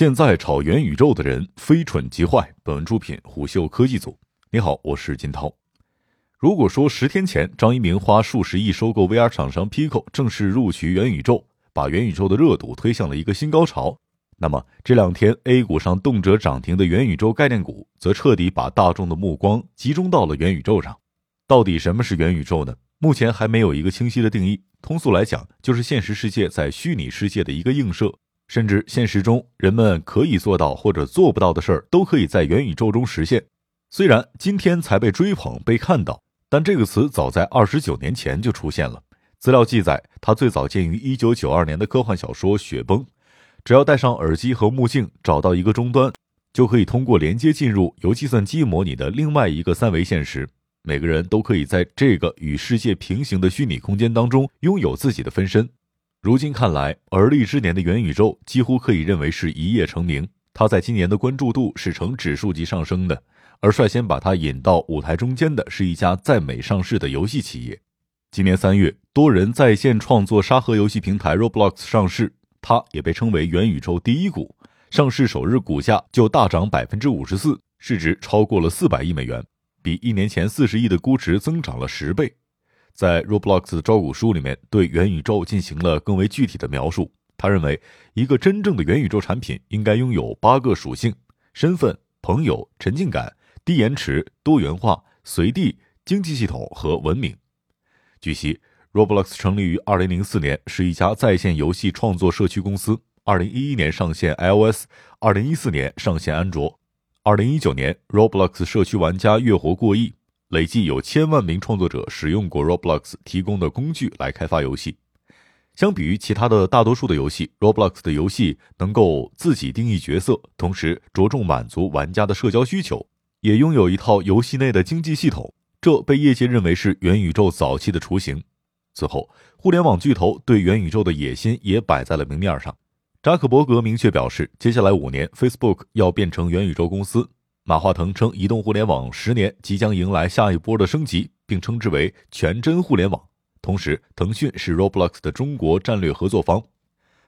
现在炒元宇宙的人非蠢即坏。本文出品虎嗅科技组。你好，我是金涛。如果说十天前张一鸣花数十亿收购 VR 厂商 Pico，正式入局元宇宙，把元宇宙的热度推向了一个新高潮，那么这两天 A 股上动辄涨停的元宇宙概念股，则彻底把大众的目光集中到了元宇宙上。到底什么是元宇宙呢？目前还没有一个清晰的定义。通俗来讲，就是现实世界在虚拟世界的一个映射。甚至现实中人们可以做到或者做不到的事儿，都可以在元宇宙中实现。虽然今天才被追捧、被看到，但这个词早在二十九年前就出现了。资料记载，它最早见于一九九二年的科幻小说《雪崩》。只要戴上耳机和目镜，找到一个终端，就可以通过连接进入由计算机模拟的另外一个三维现实。每个人都可以在这个与世界平行的虚拟空间当中拥有自己的分身。如今看来，而立之年的元宇宙几乎可以认为是一夜成名。它在今年的关注度是呈指数级上升的，而率先把它引到舞台中间的是一家在美上市的游戏企业。今年三月，多人在线创作沙盒游戏平台 Roblox 上市，它也被称为元宇宙第一股。上市首日股价就大涨百分之五十四，市值超过了四百亿美元，比一年前四十亿的估值增长了十倍。在 Roblox 的招股书里面，对元宇宙进行了更为具体的描述。他认为，一个真正的元宇宙产品应该拥有八个属性：身份、朋友、沉浸感、低延迟、多元化、随地、经济系统和文明。据悉，Roblox 成立于2004年，是一家在线游戏创作社区公司。2011年上线 iOS，2014 年上线安卓。2019年，Roblox 社区玩家月活过亿。累计有千万名创作者使用过 Roblox 提供的工具来开发游戏。相比于其他的大多数的游戏，Roblox 的游戏能够自己定义角色，同时着重满足玩家的社交需求，也拥有一套游戏内的经济系统。这被业界认为是元宇宙早期的雏形。此后，互联网巨头对元宇宙的野心也摆在了明面上。扎克伯格明确表示，接下来五年，Facebook 要变成元宇宙公司。马化腾称，移动互联网十年即将迎来下一波的升级，并称之为“全真互联网”。同时，腾讯是 Roblox 的中国战略合作方。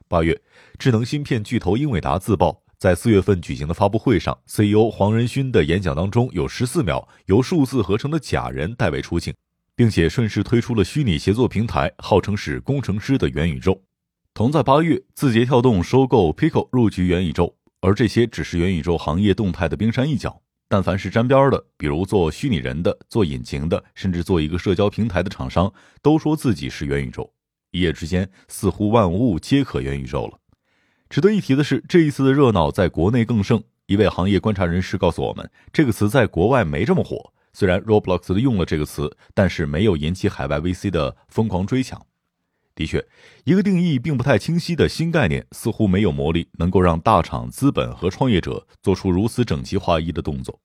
八月，智能芯片巨头英伟达自曝，在四月份举行的发布会上，CEO 黄仁勋的演讲当中有十四秒由数字合成的假人代为出镜，并且顺势推出了虚拟协作平台，号称是工程师的元宇宙。同在八月，字节跳动收购 Pico 入局元宇宙。而这些只是元宇宙行业动态的冰山一角，但凡是沾边的，比如做虚拟人的、做引擎的，甚至做一个社交平台的厂商，都说自己是元宇宙。一夜之间，似乎万物皆可元宇宙了。值得一提的是，这一次的热闹在国内更盛。一位行业观察人士告诉我们，这个词在国外没这么火。虽然 Roblox 用了这个词，但是没有引起海外 VC 的疯狂追抢。的确，一个定义并不太清晰的新概念，似乎没有魔力能够让大厂、资本和创业者做出如此整齐划一的动作。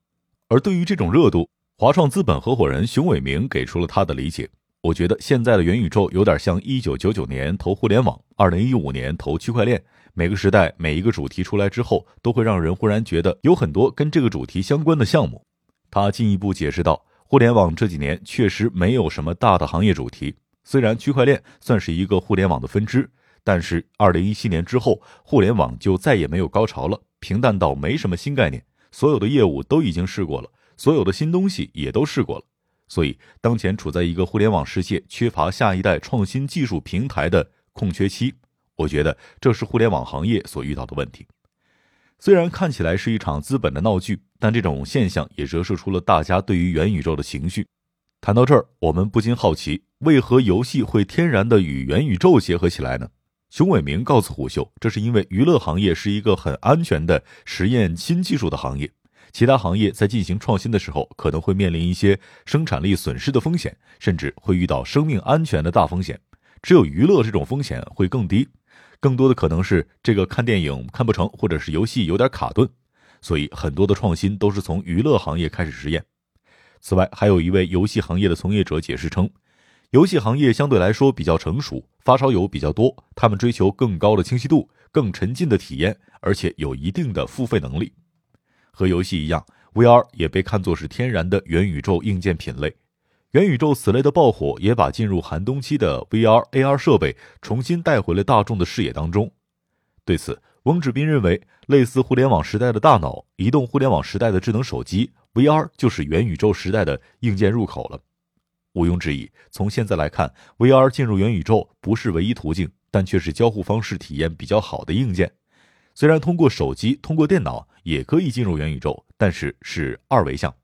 而对于这种热度，华创资本合伙人熊伟明给出了他的理解。我觉得现在的元宇宙有点像一九九九年投互联网，二零一五年投区块链。每个时代每一个主题出来之后，都会让人忽然觉得有很多跟这个主题相关的项目。他进一步解释道：“互联网这几年确实没有什么大的行业主题。”虽然区块链算是一个互联网的分支，但是二零一七年之后，互联网就再也没有高潮了，平淡到没什么新概念。所有的业务都已经试过了，所有的新东西也都试过了。所以，当前处在一个互联网世界缺乏下一代创新技术平台的空缺期，我觉得这是互联网行业所遇到的问题。虽然看起来是一场资本的闹剧，但这种现象也折射出了大家对于元宇宙的情绪。谈到这儿，我们不禁好奇，为何游戏会天然的与元宇宙结合起来呢？熊伟明告诉虎嗅，这是因为娱乐行业是一个很安全的实验新技术的行业，其他行业在进行创新的时候，可能会面临一些生产力损失的风险，甚至会遇到生命安全的大风险。只有娱乐这种风险会更低，更多的可能是这个看电影看不成，或者是游戏有点卡顿，所以很多的创新都是从娱乐行业开始实验。此外，还有一位游戏行业的从业者解释称，游戏行业相对来说比较成熟，发烧友比较多，他们追求更高的清晰度、更沉浸的体验，而且有一定的付费能力。和游戏一样，VR 也被看作是天然的元宇宙硬件品类。元宇宙此类的爆火，也把进入寒冬期的 VR、AR 设备重新带回了大众的视野当中。对此，翁志斌认为，类似互联网时代的大脑、移动互联网时代的智能手机，VR 就是元宇宙时代的硬件入口了。毋庸置疑，从现在来看，VR 进入元宇宙不是唯一途径，但却是交互方式体验比较好的硬件。虽然通过手机、通过电脑也可以进入元宇宙，但是是二维项。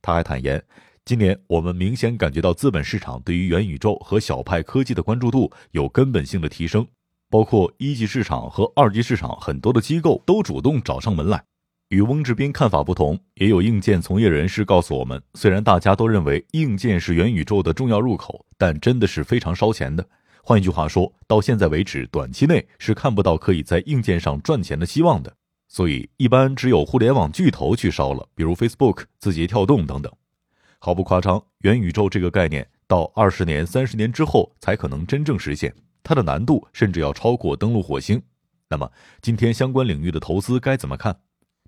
他还坦言，今年我们明显感觉到资本市场对于元宇宙和小派科技的关注度有根本性的提升，包括一级市场和二级市场很多的机构都主动找上门来。与翁志斌看法不同，也有硬件从业人士告诉我们，虽然大家都认为硬件是元宇宙的重要入口，但真的是非常烧钱的。换一句话说，到现在为止，短期内是看不到可以在硬件上赚钱的希望的。所以，一般只有互联网巨头去烧了，比如 Facebook、字节跳动等等。毫不夸张，元宇宙这个概念到二十年、三十年之后才可能真正实现，它的难度甚至要超过登陆火星。那么，今天相关领域的投资该怎么看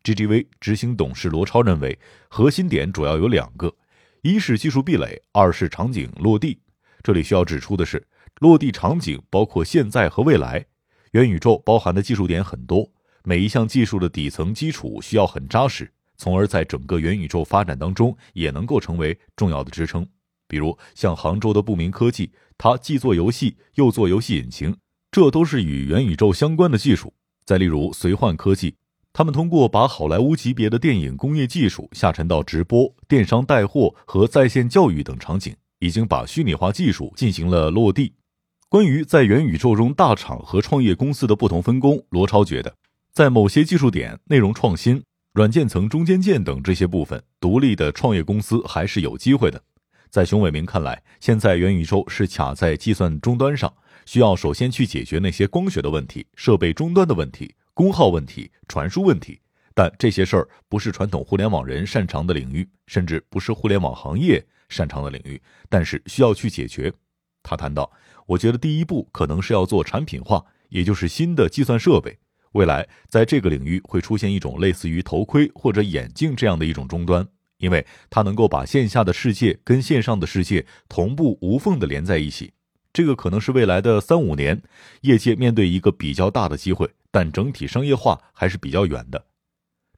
？GGV 执行董事罗超认为，核心点主要有两个：一是技术壁垒，二是场景落地。这里需要指出的是，落地场景包括现在和未来。元宇宙包含的技术点很多，每一项技术的底层基础需要很扎实，从而在整个元宇宙发展当中也能够成为重要的支撑。比如像杭州的不明科技，它既做游戏又做游戏引擎，这都是与元宇宙相关的技术。再例如随幻科技。他们通过把好莱坞级别的电影工业技术下沉到直播、电商带货和在线教育等场景，已经把虚拟化技术进行了落地。关于在元宇宙中大厂和创业公司的不同分工，罗超觉得，在某些技术点、内容创新、软件层中间件等这些部分，独立的创业公司还是有机会的。在熊伟明看来，现在元宇宙是卡在计算终端上，需要首先去解决那些光学的问题、设备终端的问题。功耗问题、传输问题，但这些事儿不是传统互联网人擅长的领域，甚至不是互联网行业擅长的领域，但是需要去解决。他谈到，我觉得第一步可能是要做产品化，也就是新的计算设备。未来在这个领域会出现一种类似于头盔或者眼镜这样的一种终端，因为它能够把线下的世界跟线上的世界同步无缝的连在一起。这个可能是未来的三五年，业界面对一个比较大的机会。但整体商业化还是比较远的。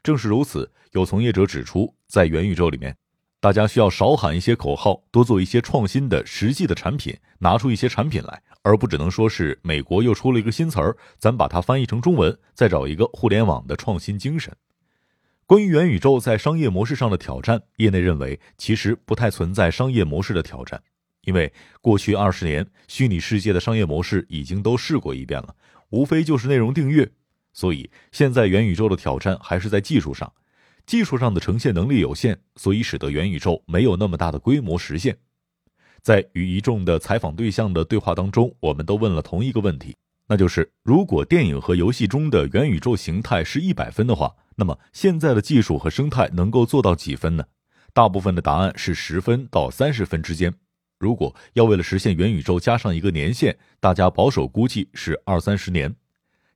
正是如此，有从业者指出，在元宇宙里面，大家需要少喊一些口号，多做一些创新的实际的产品，拿出一些产品来，而不只能说是美国又出了一个新词儿，咱把它翻译成中文，再找一个互联网的创新精神。关于元宇宙在商业模式上的挑战，业内认为其实不太存在商业模式的挑战，因为过去二十年虚拟世界的商业模式已经都试过一遍了。无非就是内容订阅，所以现在元宇宙的挑战还是在技术上，技术上的呈现能力有限，所以使得元宇宙没有那么大的规模实现。在与一众的采访对象的对话当中，我们都问了同一个问题，那就是如果电影和游戏中的元宇宙形态是一百分的话，那么现在的技术和生态能够做到几分呢？大部分的答案是十分到三十分之间。如果要为了实现元宇宙加上一个年限，大家保守估计是二三十年。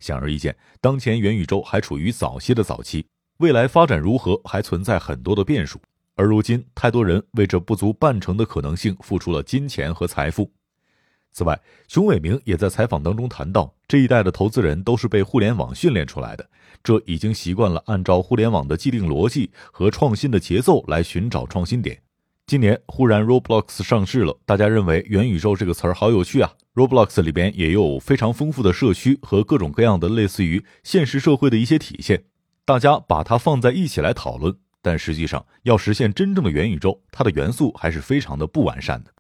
显而易见，当前元宇宙还处于早期的早期，未来发展如何还存在很多的变数。而如今，太多人为这不足半成的可能性付出了金钱和财富。此外，熊伟明也在采访当中谈到，这一代的投资人都是被互联网训练出来的，这已经习惯了按照互联网的既定逻辑和创新的节奏来寻找创新点。今年忽然 Roblox 上市了，大家认为元宇宙这个词儿好有趣啊！Roblox 里边也有非常丰富的社区和各种各样的类似于现实社会的一些体现，大家把它放在一起来讨论。但实际上，要实现真正的元宇宙，它的元素还是非常的不完善的。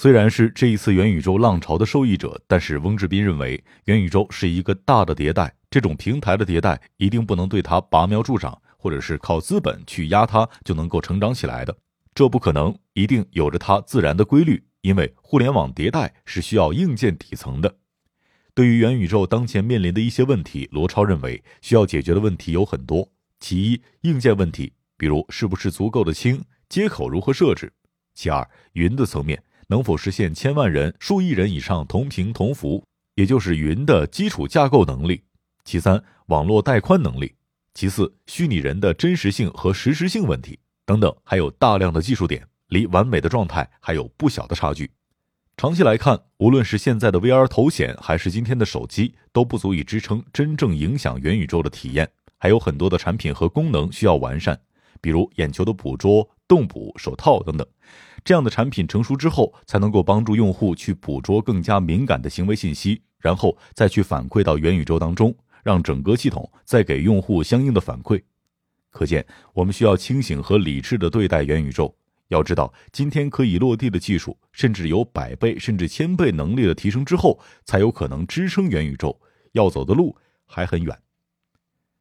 虽然是这一次元宇宙浪潮的受益者，但是翁志斌认为，元宇宙是一个大的迭代，这种平台的迭代一定不能对它拔苗助长，或者是靠资本去压它就能够成长起来的。这不可能，一定有着它自然的规律。因为互联网迭代是需要硬件底层的。对于元宇宙当前面临的一些问题，罗超认为需要解决的问题有很多。其一，硬件问题，比如是不是足够的轻，接口如何设置；其二，云的层面，能否实现千万人、数亿人以上同频同服，也就是云的基础架构能力；其三，网络带宽能力；其四，虚拟人的真实性和实时性问题。等等，还有大量的技术点，离完美的状态还有不小的差距。长期来看，无论是现在的 VR 头显，还是今天的手机，都不足以支撑真正影响元宇宙的体验。还有很多的产品和功能需要完善，比如眼球的捕捉、动捕、手套等等。这样的产品成熟之后，才能够帮助用户去捕捉更加敏感的行为信息，然后再去反馈到元宇宙当中，让整个系统再给用户相应的反馈。可见，我们需要清醒和理智的对待元宇宙。要知道，今天可以落地的技术，甚至有百倍甚至千倍能力的提升之后，才有可能支撑元宇宙。要走的路还很远。